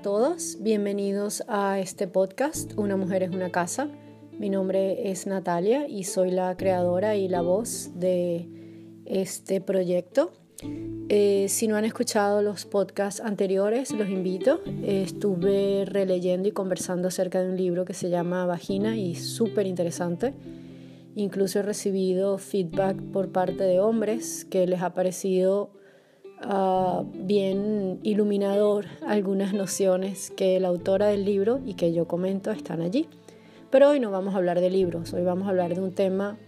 a todos, bienvenidos a este podcast Una mujer es una casa. Mi nombre es Natalia y soy la creadora y la voz de este proyecto. Eh, si no han escuchado los podcasts anteriores, los invito. estuve releyendo y conversando acerca de un libro que se llama Vagina y súper interesante. Incluso he recibido feedback por parte de hombres que les ha parecido Ah, bien iluminador algunas nociones que la autora del libro y que yo comento están allí. Pero hoy no vamos a hablar de libros, hoy vamos a hablar de un tema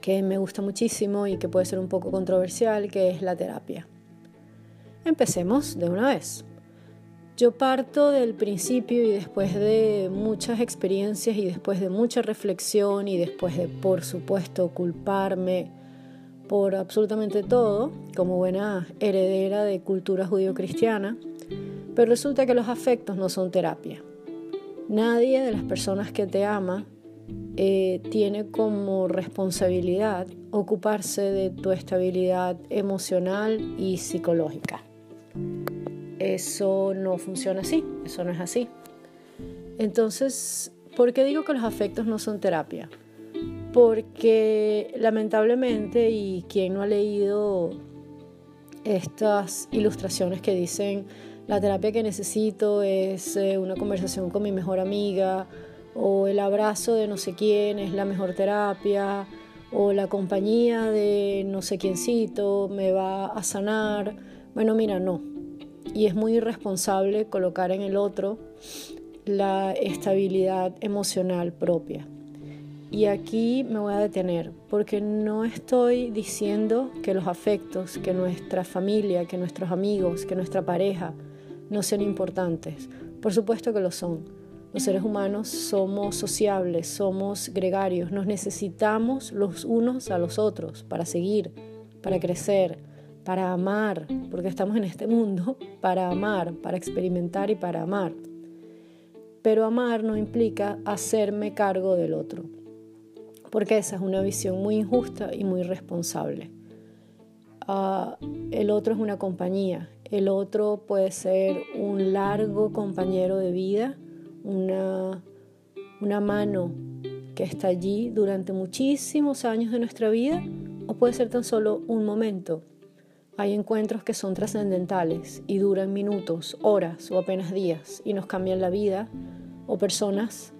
que me gusta muchísimo y que puede ser un poco controversial, que es la terapia. Empecemos de una vez. Yo parto del principio y después de muchas experiencias y después de mucha reflexión y después de, por supuesto, culparme, por absolutamente todo, como buena heredera de cultura judío-cristiana, pero resulta que los afectos no son terapia. Nadie de las personas que te ama eh, tiene como responsabilidad ocuparse de tu estabilidad emocional y psicológica. Eso no funciona así, eso no es así. Entonces, ¿por qué digo que los afectos no son terapia? Porque lamentablemente, y quien no ha leído estas ilustraciones que dicen la terapia que necesito es eh, una conversación con mi mejor amiga, o el abrazo de no sé quién es la mejor terapia, o la compañía de no sé quiéncito me va a sanar. Bueno, mira, no. Y es muy irresponsable colocar en el otro la estabilidad emocional propia. Y aquí me voy a detener porque no estoy diciendo que los afectos, que nuestra familia, que nuestros amigos, que nuestra pareja no sean importantes. Por supuesto que lo son. Los seres humanos somos sociables, somos gregarios, nos necesitamos los unos a los otros para seguir, para crecer, para amar, porque estamos en este mundo para amar, para experimentar y para amar. Pero amar no implica hacerme cargo del otro porque esa es una visión muy injusta y muy responsable. Ah, el otro es una compañía, el otro puede ser un largo compañero de vida, una, una mano que está allí durante muchísimos años de nuestra vida o puede ser tan solo un momento. Hay encuentros que son trascendentales y duran minutos, horas o apenas días y nos cambian la vida o personas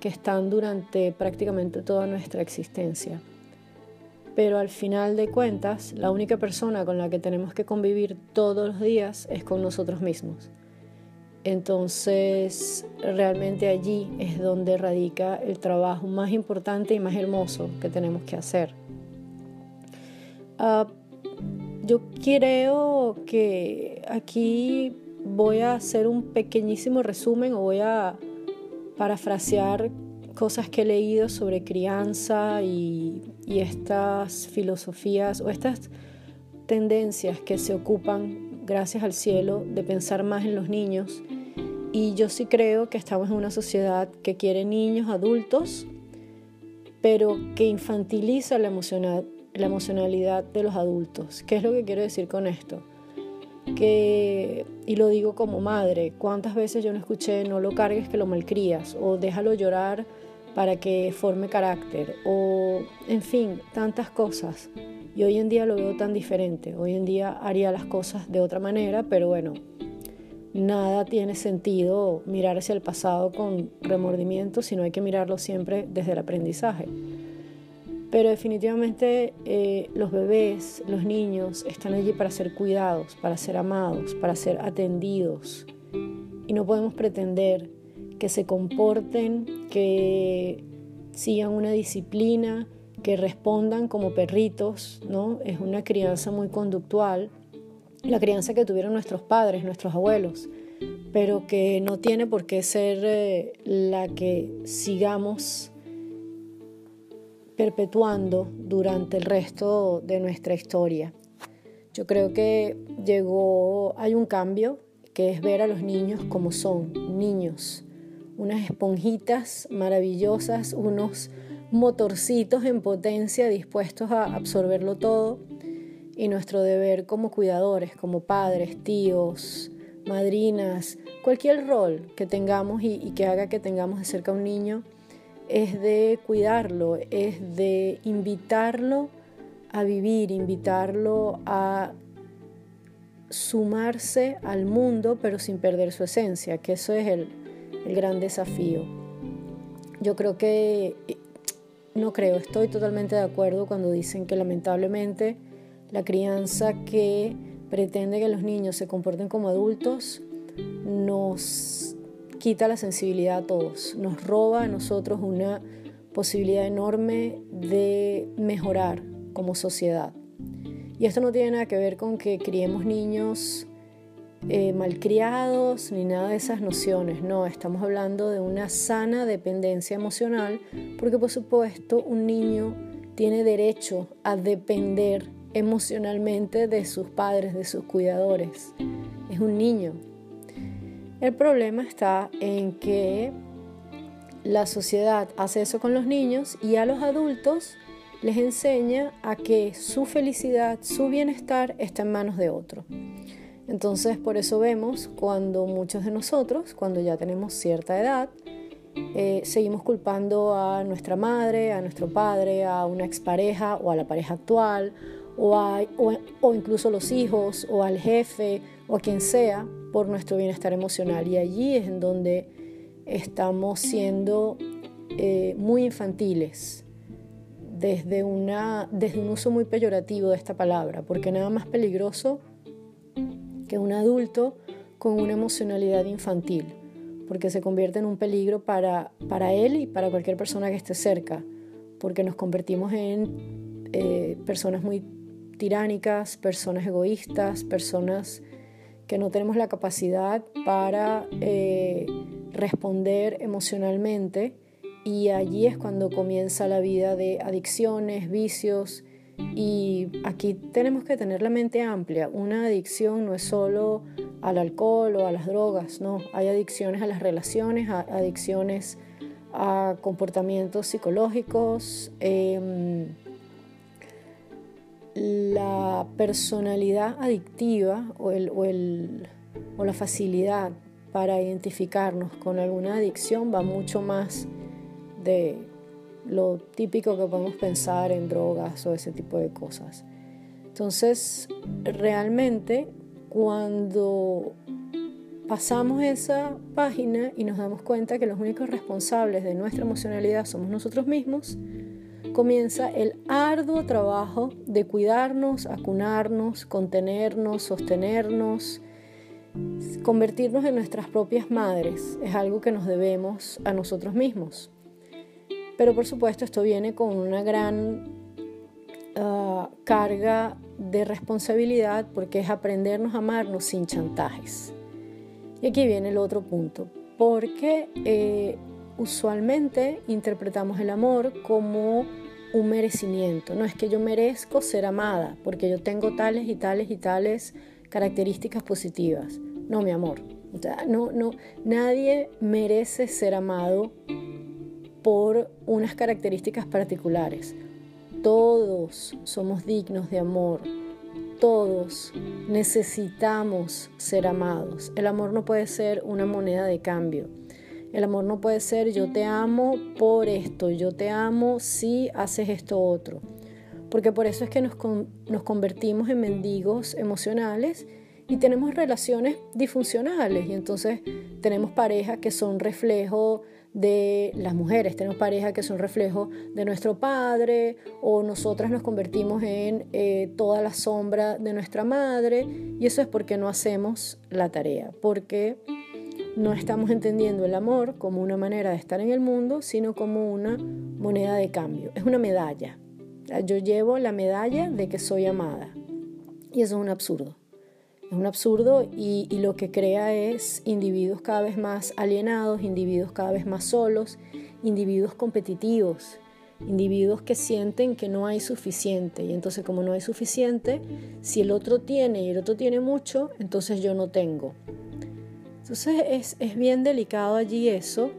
que están durante prácticamente toda nuestra existencia. Pero al final de cuentas, la única persona con la que tenemos que convivir todos los días es con nosotros mismos. Entonces, realmente allí es donde radica el trabajo más importante y más hermoso que tenemos que hacer. Ah, yo creo que aquí voy a hacer un pequeñísimo resumen o voy a parafrasear cosas que he leído sobre crianza y, estas filosofías o estas tendencias que se ocupan, gracias al cielo, de pensar más en los niños. Y yo sí creo que estamos en una sociedad que quiere niños, adultos, pero que infantiliza la, emocionalidad de los adultos. ¿Qué es lo que quiero decir con esto? Y lo digo como madre, cuántas veces yo no escuché no lo cargues que lo malcrías o déjalo llorar para que forme carácter o en fin, tantas cosas. Y hoy en día lo veo tan diferente, hoy en día haría las cosas de otra manera, pero bueno, nada tiene sentido mirar hacia el pasado con remordimiento, sino hay que mirarlo siempre desde el aprendizaje. Pero definitivamente eh, los bebés, los niños están allí para ser cuidados, para ser amados, para ser atendidos. Y no podemos pretender que se comporten, que sigan una disciplina, que respondan como perritos, ¿no? Es una crianza muy conductual, la crianza que tuvieron nuestros padres, nuestros abuelos, pero que no tiene por qué ser eh, la que sigamos perpetuando durante el resto de nuestra historia. Yo creo que llegó, hay un cambio que es ver a los niños como son, niños, unas esponjitas maravillosas, unos motorcitos en potencia dispuestos a absorberlo todo y nuestro deber como cuidadores, como padres, tíos, madrinas, cualquier rol que tengamos y, que haga que tengamos de cerca a un niño es de cuidarlo, es de invitarlo a vivir, invitarlo a sumarse al mundo pero sin perder su esencia, que eso es el, gran desafío. Yo creo que, no creo, estoy totalmente de acuerdo cuando dicen que lamentablemente la crianza que pretende que los niños se comporten como adultos nos quita la sensibilidad a todos, nos roba a nosotros una posibilidad enorme de mejorar como sociedad. Y esto no tiene nada que ver con que criemos niños eh, malcriados ni nada de esas nociones, no, estamos hablando de una sana dependencia emocional, porque por supuesto un niño tiene derecho a depender emocionalmente de sus padres, de sus cuidadores. Es un niño, el problema está en que la sociedad hace eso con los niños y a los adultos les enseña a que su felicidad, su bienestar está en manos de otro. Entonces por eso vemos cuando muchos de nosotros, cuando ya tenemos cierta edad, eh, seguimos culpando a nuestra madre, a nuestro padre, a una expareja o a la pareja actual, o, a, o, incluso los hijos, o al jefe, o a quien sea, por nuestro bienestar emocional. Y allí es en donde estamos siendo eh, muy infantiles desde, una, desde un uso muy peyorativo de esta palabra, porque nada más peligroso que un adulto con una emocionalidad infantil, porque se convierte en un peligro para, para él y para cualquier persona que esté cerca, porque nos convertimos en eh, personas muy tiránicas, personas egoístas, personas que no tenemos la capacidad para eh, responder emocionalmente y allí es cuando comienza la vida de adicciones, vicios y aquí tenemos que tener la mente amplia. Una adicción no es solo al alcohol o a las drogas, no, hay adicciones a las relaciones, adicciones a comportamientos psicológicos. Em, la personalidad adictiva o, el, o, la facilidad para identificarnos con alguna adicción va mucho más de lo típico que podemos pensar en drogas o ese tipo de cosas. Entonces, realmente cuando pasamos esa página y nos damos cuenta que los únicos responsables de nuestra emocionalidad somos nosotros mismos, comienza el arduo trabajo de cuidarnos, acunarnos, contenernos, sostenernos, convertirnos en nuestras propias madres. Es algo que nos debemos a nosotros mismos. Pero por supuesto esto viene con una gran ah, carga de responsabilidad porque es aprendernos a amarnos sin chantajes. Y aquí viene el otro punto, porque eh, usualmente interpretamos el amor como un merecimiento. No es que yo merezco ser amada porque yo tengo tales y tales y tales características positivas. No, mi amor. no, no, nadie merece ser amado por unas características particulares. Todos somos dignos de amor. Todos necesitamos ser amados. El amor no puede ser una moneda de cambio. El amor no puede ser yo te amo por esto, yo te amo si haces esto otro. Porque por eso es que nos, convertimos en mendigos emocionales y tenemos relaciones disfuncionales. Y entonces tenemos parejas que son reflejo de las mujeres, tenemos parejas que son reflejo de nuestro padre o nosotras nos convertimos en eh, toda la sombra de nuestra madre y eso es porque no hacemos la tarea, porque no estamos entendiendo el amor como una manera de estar en el mundo, sino como una moneda de cambio. Es una medalla. Yo llevo la medalla de que soy amada. Y eso es un absurdo. Es un absurdo y, y, lo que crea es individuos cada vez más alienados, individuos cada vez más solos, individuos competitivos, individuos que sienten que no hay suficiente. Y entonces como no hay suficiente, si el otro tiene y el otro tiene mucho, entonces yo no tengo. Entonces es, bien delicado allí eso,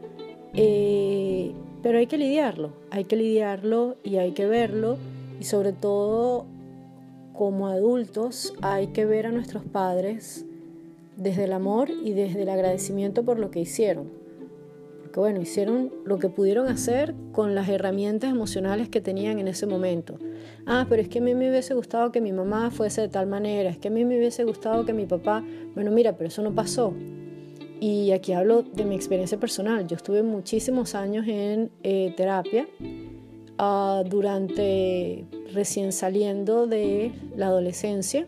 eh, pero hay que lidiarlo, hay que lidiarlo y hay que verlo y sobre todo como adultos hay que ver a nuestros padres desde el amor y desde el agradecimiento por lo que hicieron. Porque bueno, hicieron lo que pudieron hacer con las herramientas emocionales que tenían en ese momento. Ah, pero es que a mí me hubiese gustado que mi mamá fuese de tal manera, es que a mí me hubiese gustado que mi papá, bueno, mira, pero eso no pasó. Y aquí hablo de mi experiencia personal. Yo estuve muchísimos años en eh, terapia uh, durante recién saliendo de la adolescencia.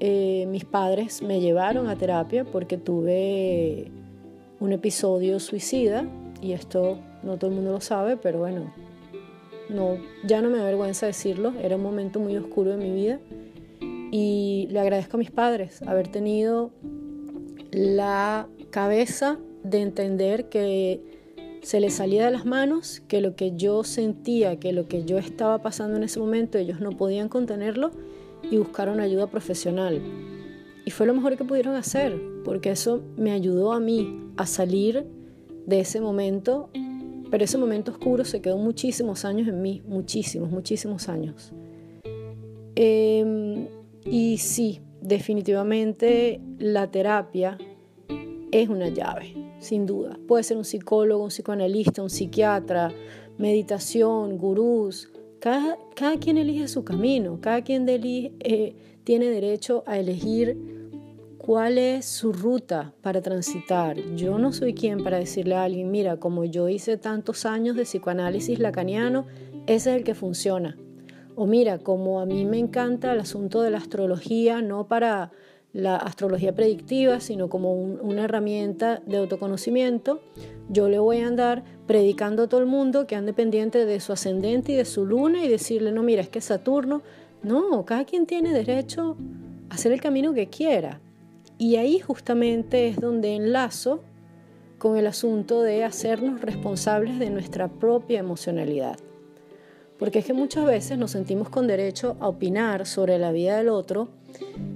Eh, mis padres me llevaron a terapia porque tuve un episodio suicida y esto no todo el mundo lo sabe, pero bueno, no, ya no me avergüenza decirlo, era un momento muy oscuro de mi vida y le agradezco a mis padres haber tenido la cabeza de entender que se les salía de las manos, que lo que yo sentía, que lo que yo estaba pasando en ese momento, ellos no podían contenerlo y buscaron ayuda profesional. Y fue lo mejor que pudieron hacer, porque eso me ayudó a mí a salir de ese momento, pero ese momento oscuro se quedó muchísimos años en mí, muchísimos, muchísimos años. Em, y sí, definitivamente la terapia es una llave, sin duda. Puede ser un psicólogo, un psicoanalista, un psiquiatra, meditación, gurús. Cada, quien elige su camino, cada quien eh, tiene derecho a elegir cuál es su ruta para transitar. Yo no soy quien para decirle a alguien, mira, como yo hice tantos años de psicoanálisis lacaniano, ese es el que funciona. O mira, como a mí me encanta el asunto de la astrología, no para la astrología predictiva, sino como una herramienta de autoconocimiento, yo le voy a andar predicando a todo el mundo que ande pendiente de su ascendente y de su luna y decirle, no, mira, es que Saturno, no, cada quien tiene derecho a hacer el camino que quiera. Y ahí justamente es donde enlazo con el asunto de hacernos responsables de nuestra propia emocionalidad. Porque es que muchas veces nos sentimos con derecho a opinar sobre la vida del otro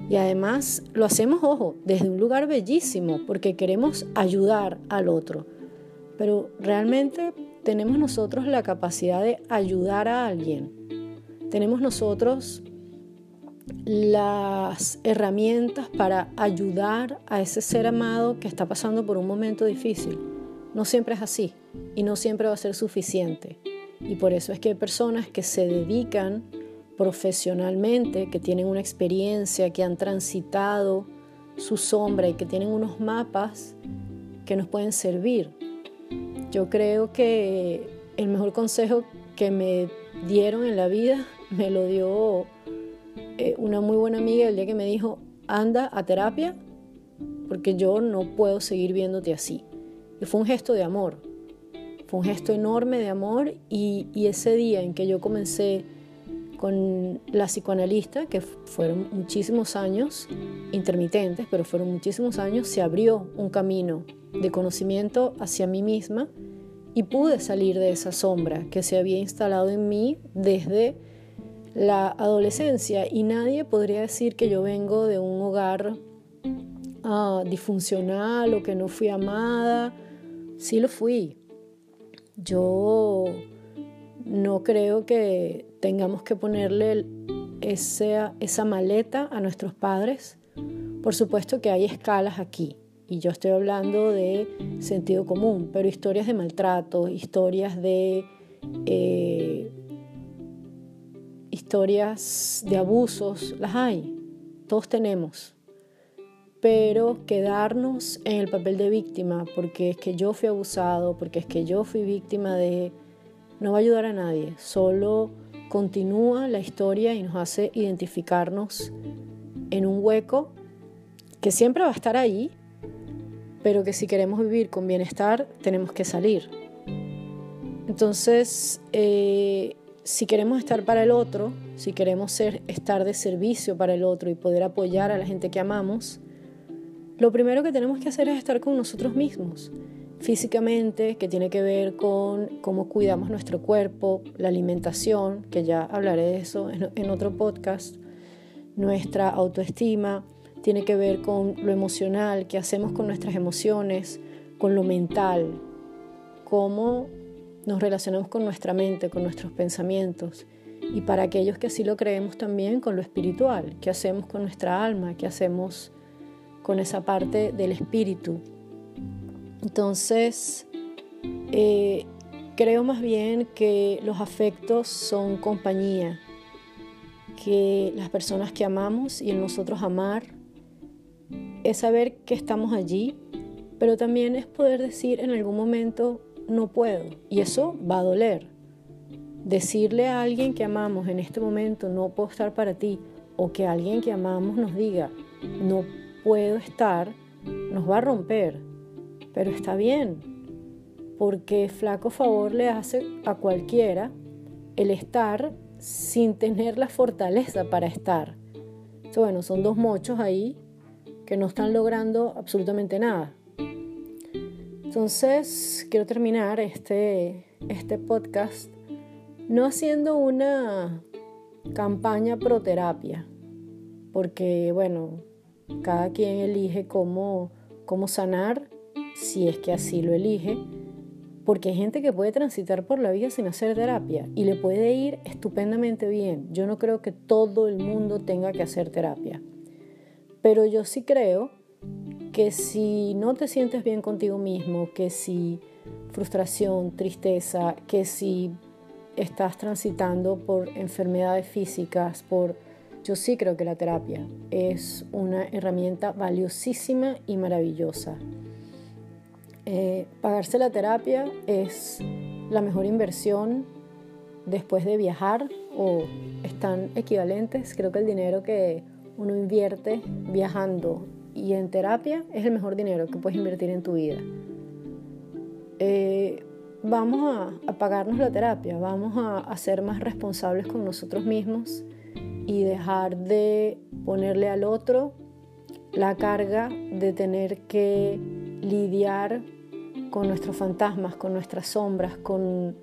y además lo hacemos, ojo, desde un lugar bellísimo, porque queremos ayudar al otro. Pero realmente tenemos nosotros la capacidad de ayudar a alguien. Tenemos nosotros las herramientas para ayudar a ese ser amado que está pasando por un momento difícil. No siempre es así y no siempre va a ser suficiente. Y por eso es que hay personas que se dedican profesionalmente, que tienen una experiencia, que han transitado su sombra y que tienen unos mapas que nos pueden servir. Yo creo que el mejor consejo que me dieron en la vida me lo dio eh, una muy buena amiga el día que me dijo, anda a terapia porque yo no puedo seguir viéndote así. Y fue un gesto de amor, fue un gesto enorme de amor y, ese día en que yo comencé con la psicoanalista, que fueron muchísimos años intermitentes, pero fueron muchísimos años, se abrió un camino de conocimiento hacia mí misma y pude salir de esa sombra que se había instalado en mí desde la adolescencia y nadie podría decir que yo vengo de un hogar uh, disfuncional o que no fui amada. Sí lo fui. Yo no creo que tengamos que ponerle esa, maleta a nuestros padres. Por supuesto que hay escalas aquí y yo estoy hablando de sentido común, pero historias de maltrato, historias de... Eh, historias de abusos, las hay, todos tenemos. Pero quedarnos en el papel de víctima, porque es que yo fui abusado, porque es que yo fui víctima de no va a ayudar a nadie, solo continúa la historia y nos hace identificarnos en un hueco que siempre va a estar ahí, pero que si queremos vivir con bienestar tenemos que salir. Entonces, eh, si queremos estar para el otro, si queremos ser, estar de servicio para el otro y poder apoyar a la gente que amamos, lo primero que tenemos que hacer es estar con nosotros mismos físicamente, que tiene que ver con cómo cuidamos nuestro cuerpo, la alimentación, que ya hablaré de eso en, otro podcast, nuestra autoestima, tiene que ver con lo emocional, qué hacemos con nuestras emociones, con lo mental, cómo nos relacionamos con nuestra mente, con nuestros pensamientos. Y para aquellos que así lo creemos también con lo espiritual, qué hacemos con nuestra alma, qué hacemos con esa parte del espíritu. Entonces, eh, creo más bien que los afectos son compañía, que las personas que amamos y en nosotros amar es saber que estamos allí, pero también es poder decir en algún momento no puedo y eso va a doler. Decirle a alguien que amamos en este momento no puedo estar para ti o que alguien que amamos nos diga no puedo estar, nos va a romper, pero está bien, porque flaco favor le hace a cualquiera el estar sin tener la fortaleza para estar. bueno, son dos mochos ahí que no están logrando absolutamente nada. Entonces, quiero terminar este, este podcast no haciendo una campaña pro terapia, porque bueno, cada quien elige cómo, cómo sanar, si es que así lo elige porque hay gente que puede transitar por la vida sin hacer terapia y le puede ir estupendamente bien. Yo no creo que todo el mundo tenga que hacer terapia. Pero yo sí creo que si no te sientes bien contigo mismo, que si frustración, tristeza, que si estás transitando por enfermedades físicas, por yo sí creo que la terapia es una herramienta valiosísima y maravillosa. Eh, pagarse la terapia es la mejor inversión después de viajar o están equivalentes. Creo que el dinero que uno invierte viajando y en terapia es el mejor dinero que puedes invertir en tu vida. Eh, vamos a, a, pagarnos la terapia, vamos a, a ser más responsables con nosotros mismos y dejar de ponerle al otro la carga de tener que lidiar con nuestros fantasmas, con nuestras sombras, con,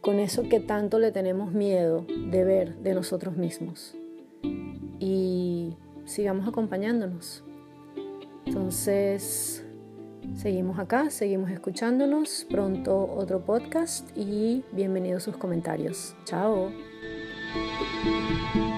con eso que tanto le tenemos miedo de ver de nosotros mismos. Y sigamos acompañándonos. Entonces, seguimos acá, seguimos escuchándonos. Pronto otro podcast y bienvenidos sus comentarios. Chao. Thank you.